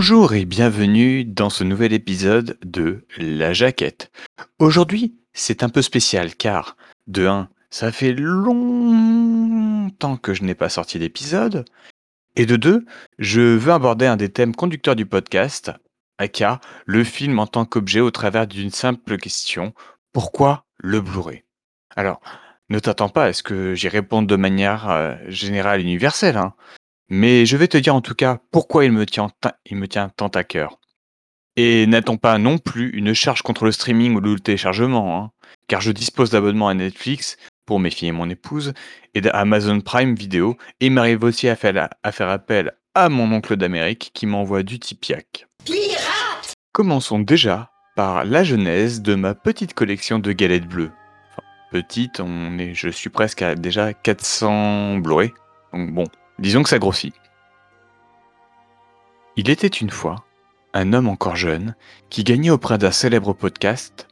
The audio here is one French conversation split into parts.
Bonjour et bienvenue dans ce nouvel épisode de La Jaquette. Aujourd'hui, c'est un peu spécial car, de 1, ça fait longtemps que je n'ai pas sorti d'épisode, et de 2, je veux aborder un des thèmes conducteurs du podcast, aka le film en tant qu'objet au travers d'une simple question pourquoi le Blu-ray? Alors, ne t'attends pas à ce que j'y réponde de manière euh, générale universelle, hein. Mais je vais te dire en tout cas pourquoi il me tient, il me tient tant à cœur. Et n'attends pas non plus une charge contre le streaming ou le téléchargement, hein, car je dispose d'abonnements à Netflix pour mes filles et mon épouse, et d'Amazon Prime Video, et il m'arrive aussi à faire, à faire appel à mon oncle d'Amérique qui m'envoie du Tipiac. Pirate Commençons déjà par la genèse de ma petite collection de galettes bleues. Enfin, petite, on est, je suis presque à déjà 400 Blu-ray, donc bon, Disons que ça grossit. Il était une fois un homme encore jeune qui gagnait auprès d'un célèbre podcast,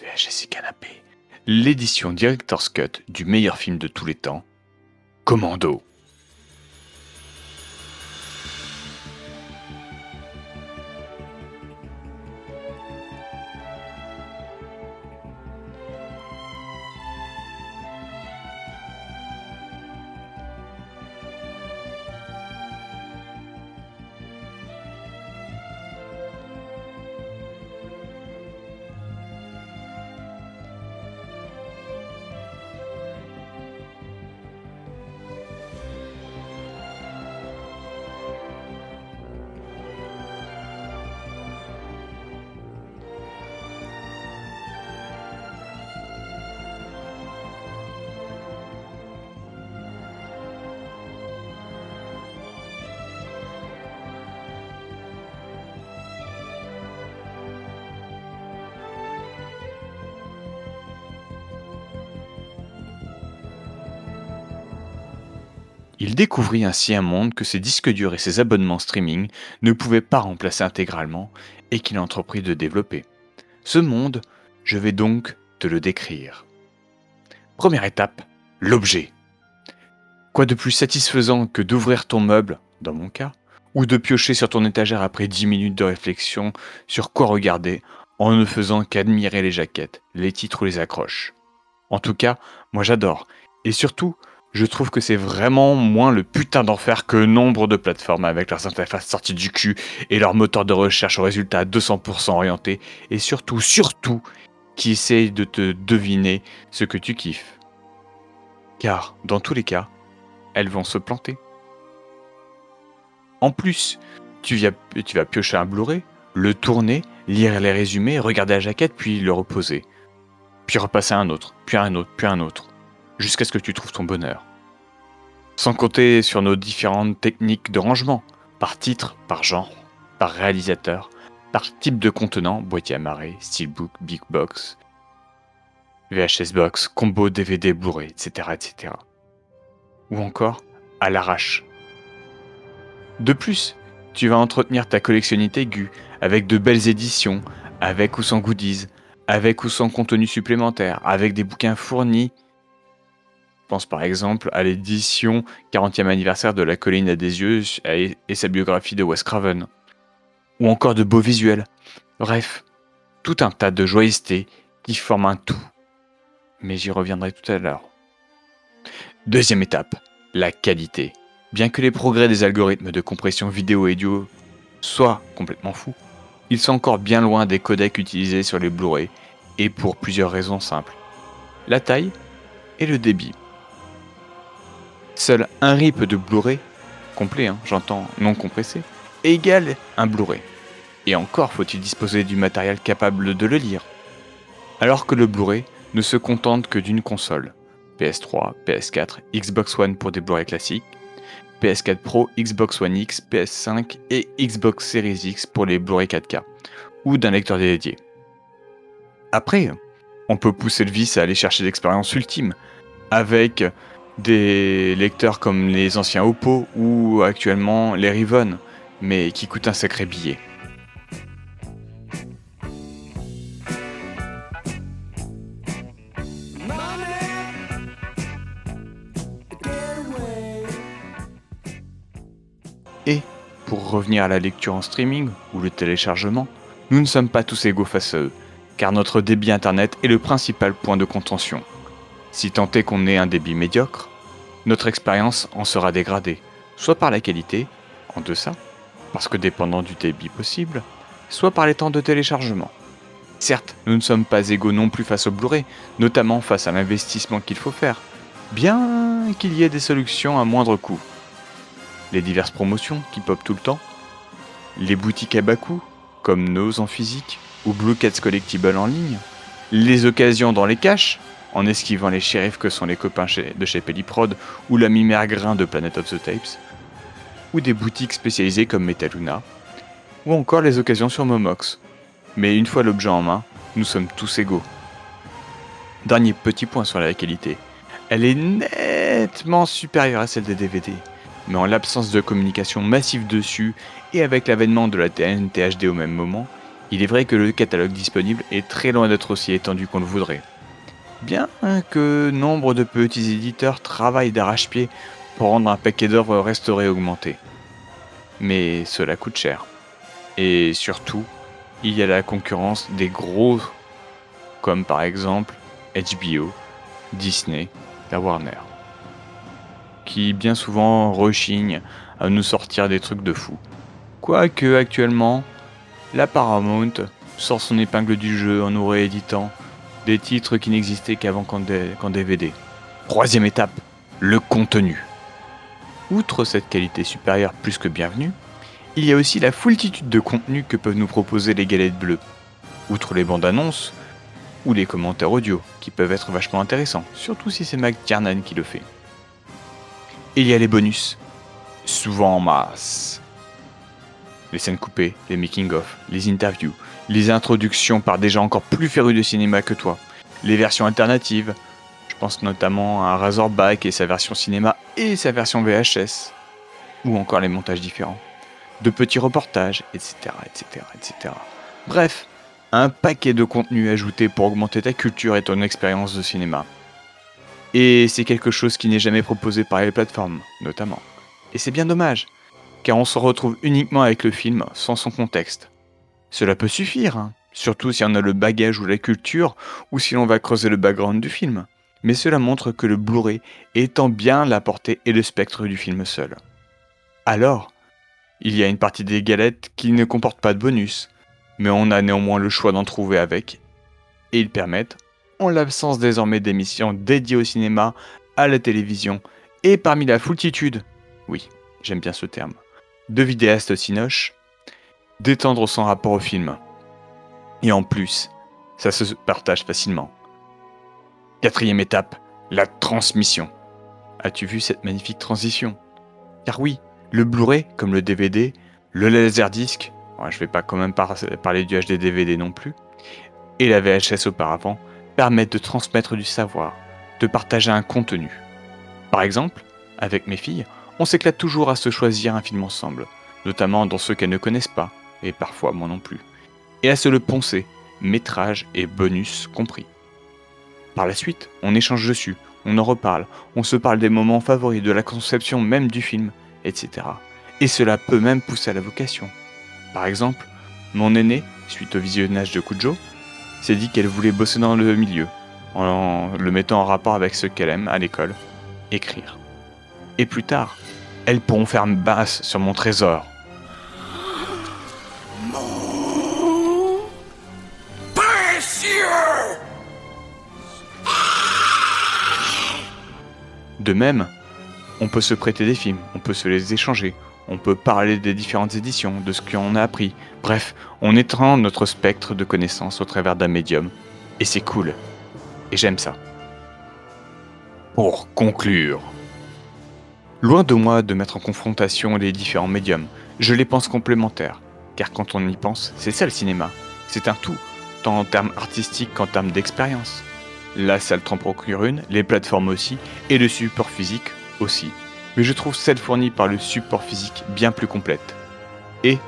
VHS Canapé, l'édition Director's Cut du meilleur film de tous les temps, Commando. Il découvrit ainsi un monde que ses disques durs et ses abonnements streaming ne pouvaient pas remplacer intégralement et qu'il entreprit de développer. Ce monde, je vais donc te le décrire. Première étape, l'objet. Quoi de plus satisfaisant que d'ouvrir ton meuble, dans mon cas, ou de piocher sur ton étagère après 10 minutes de réflexion sur quoi regarder en ne faisant qu'admirer les jaquettes, les titres ou les accroches? En tout cas, moi j'adore. Et surtout, je trouve que c'est vraiment moins le putain d'enfer que nombre de plateformes avec leurs interfaces sorties du cul et leur moteur de recherche au résultat à 200% orienté et surtout, surtout, qui essayent de te deviner ce que tu kiffes. Car, dans tous les cas, elles vont se planter. En plus, tu, tu vas piocher un Blu-ray, le tourner, lire les résumés, regarder la jaquette, puis le reposer. Puis repasser un autre, puis un autre, puis un autre jusqu'à ce que tu trouves ton bonheur. Sans compter sur nos différentes techniques de rangement, par titre, par genre, par réalisateur, par type de contenant, boîtier amarré, steelbook, big box, VHS box, combo DVD, Blu-ray, etc., etc. Ou encore à l'arrache. De plus, tu vas entretenir ta collectionnité aiguë avec de belles éditions, avec ou sans goodies, avec ou sans contenu supplémentaire, avec des bouquins fournis pense par exemple à l'édition 40e anniversaire de La colline à des yeux et sa biographie de Wes Craven. Ou encore de beaux visuels. Bref, tout un tas de joyeuseté qui forment un tout. Mais j'y reviendrai tout à l'heure. Deuxième étape, la qualité. Bien que les progrès des algorithmes de compression vidéo et audio soient complètement fous, ils sont encore bien loin des codecs utilisés sur les Blu-ray, et pour plusieurs raisons simples. La taille et le débit. Seul un RIP de Blu-ray, complet, hein, j'entends non compressé, égale un Blu-ray. Et encore faut-il disposer du matériel capable de le lire. Alors que le Blu-ray ne se contente que d'une console. PS3, PS4, Xbox One pour des Blu-ray classiques, PS4 Pro, Xbox One X, PS5 et Xbox Series X pour les Blu-ray 4K, ou d'un lecteur dédié. Après, on peut pousser le vice à aller chercher l'expérience ultime, avec des lecteurs comme les anciens Oppo ou actuellement les Riven, mais qui coûtent un sacré billet. Et Pour revenir à la lecture en streaming ou le téléchargement, nous ne sommes pas tous égaux face à eux, car notre débit internet est le principal point de contention. Si tant est qu'on ait un débit médiocre, notre expérience en sera dégradée, soit par la qualité, en deçà, parce que dépendant du débit possible, soit par les temps de téléchargement. Certes, nous ne sommes pas égaux non plus face au Blu-ray, notamment face à l'investissement qu'il faut faire, bien qu'il y ait des solutions à moindre coût. Les diverses promotions qui popent tout le temps, les boutiques à bas coût, comme Nose en physique ou Blue Cats Collectible en ligne, les occasions dans les caches, en esquivant les shérifs que sont les copains de chez Pelliprod ou l'ami Mergrin de Planet of the Tapes, ou des boutiques spécialisées comme Metaluna, ou encore les occasions sur Momox. Mais une fois l'objet en main, nous sommes tous égaux. Dernier petit point sur la qualité. Elle est nettement supérieure à celle des DVD. Mais en l'absence de communication massive dessus et avec l'avènement de la TNT HD au même moment, il est vrai que le catalogue disponible est très loin d'être aussi étendu qu'on le voudrait. Bien que nombre de petits éditeurs travaillent d'arrache-pied pour rendre un paquet d'œuvres restauré augmenté. Mais cela coûte cher. Et surtout, il y a la concurrence des gros, comme par exemple HBO, Disney, la Warner, qui bien souvent rechignent à nous sortir des trucs de fou. Quoique actuellement, la Paramount sort son épingle du jeu en nous rééditant des titres qui n'existaient qu'avant qu'en DVD. Troisième étape, le contenu. Outre cette qualité supérieure plus que bienvenue, il y a aussi la foultitude de contenus que peuvent nous proposer les galettes bleues. Outre les bandes annonces, ou les commentaires audio, qui peuvent être vachement intéressants, surtout si c'est Mac Tiernan qui le fait. il y a les bonus, souvent en masse. Les scènes coupées, les making-of, les interviews, les introductions par des gens encore plus férus de cinéma que toi, les versions alternatives, je pense notamment à Razorback et sa version cinéma et sa version VHS, ou encore les montages différents, de petits reportages, etc., etc., etc. Bref, un paquet de contenus ajoutés pour augmenter ta culture et ton expérience de cinéma. Et c'est quelque chose qui n'est jamais proposé par les plateformes, notamment. Et c'est bien dommage, car on se retrouve uniquement avec le film sans son contexte. Cela peut suffire, hein, surtout si on a le bagage ou la culture, ou si l'on va creuser le background du film. Mais cela montre que le Blu-ray étend bien la portée et le spectre du film seul. Alors, il y a une partie des galettes qui ne comportent pas de bonus, mais on a néanmoins le choix d'en trouver avec, et ils permettent, en l'absence désormais d'émissions dédiées au cinéma, à la télévision, et parmi la foultitude, oui, j'aime bien ce terme, de vidéastes cinoches, d'étendre son rapport au film. Et en plus, ça se partage facilement. Quatrième étape, la transmission. As-tu vu cette magnifique transition? Car oui, le Blu-ray, comme le DVD, le Laserdisc, je ne vais pas quand même parler du HD DVD non plus, et la VHS auparavant, permettent de transmettre du savoir, de partager un contenu. Par exemple, avec mes filles, on s'éclate toujours à se choisir un film ensemble, notamment dans ceux qu'elles ne connaissent pas, et parfois moi non plus, et à se le poncer, métrage et bonus compris. Par la suite, on échange dessus, on en reparle, on se parle des moments favoris de la conception même du film, etc. Et cela peut même pousser à la vocation. Par exemple, mon aînée, suite au visionnage de Kujo, s'est dit qu'elle voulait bosser dans le milieu, en le mettant en rapport avec ce qu'elle aime à l'école, écrire. Et plus tard, elles pourront faire basse sur mon trésor, De même, on peut se prêter des films, on peut se les échanger, on peut parler des différentes éditions, de ce qu'on a appris. Bref, on étend notre spectre de connaissances au travers d'un médium. Et c'est cool. Et j'aime ça. Pour conclure. Loin de moi de mettre en confrontation les différents médiums, je les pense complémentaires. Car quand on y pense, c'est ça le cinéma. C'est un tout, tant en termes artistiques qu'en termes d'expérience. La salle t'en procure une, les plateformes aussi, et le support physique aussi. Mais je trouve celle fournie par le support physique bien plus complète. Et,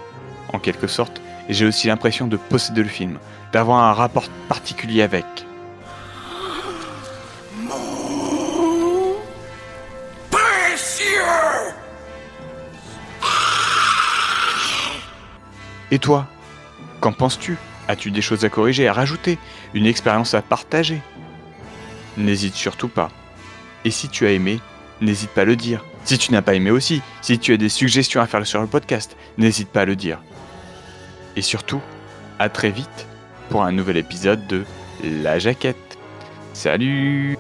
en quelque sorte, j'ai aussi l'impression de posséder le film, d'avoir un rapport particulier avec. Et toi Qu'en penses-tu? As-tu des choses à corriger, à rajouter? Une expérience à partager? N'hésite surtout pas. Et si tu as aimé, n'hésite pas à le dire. Si tu n'as pas aimé aussi, si tu as des suggestions à faire sur le podcast, n'hésite pas à le dire. Et surtout, à très vite pour un nouvel épisode de La Jaquette. Salut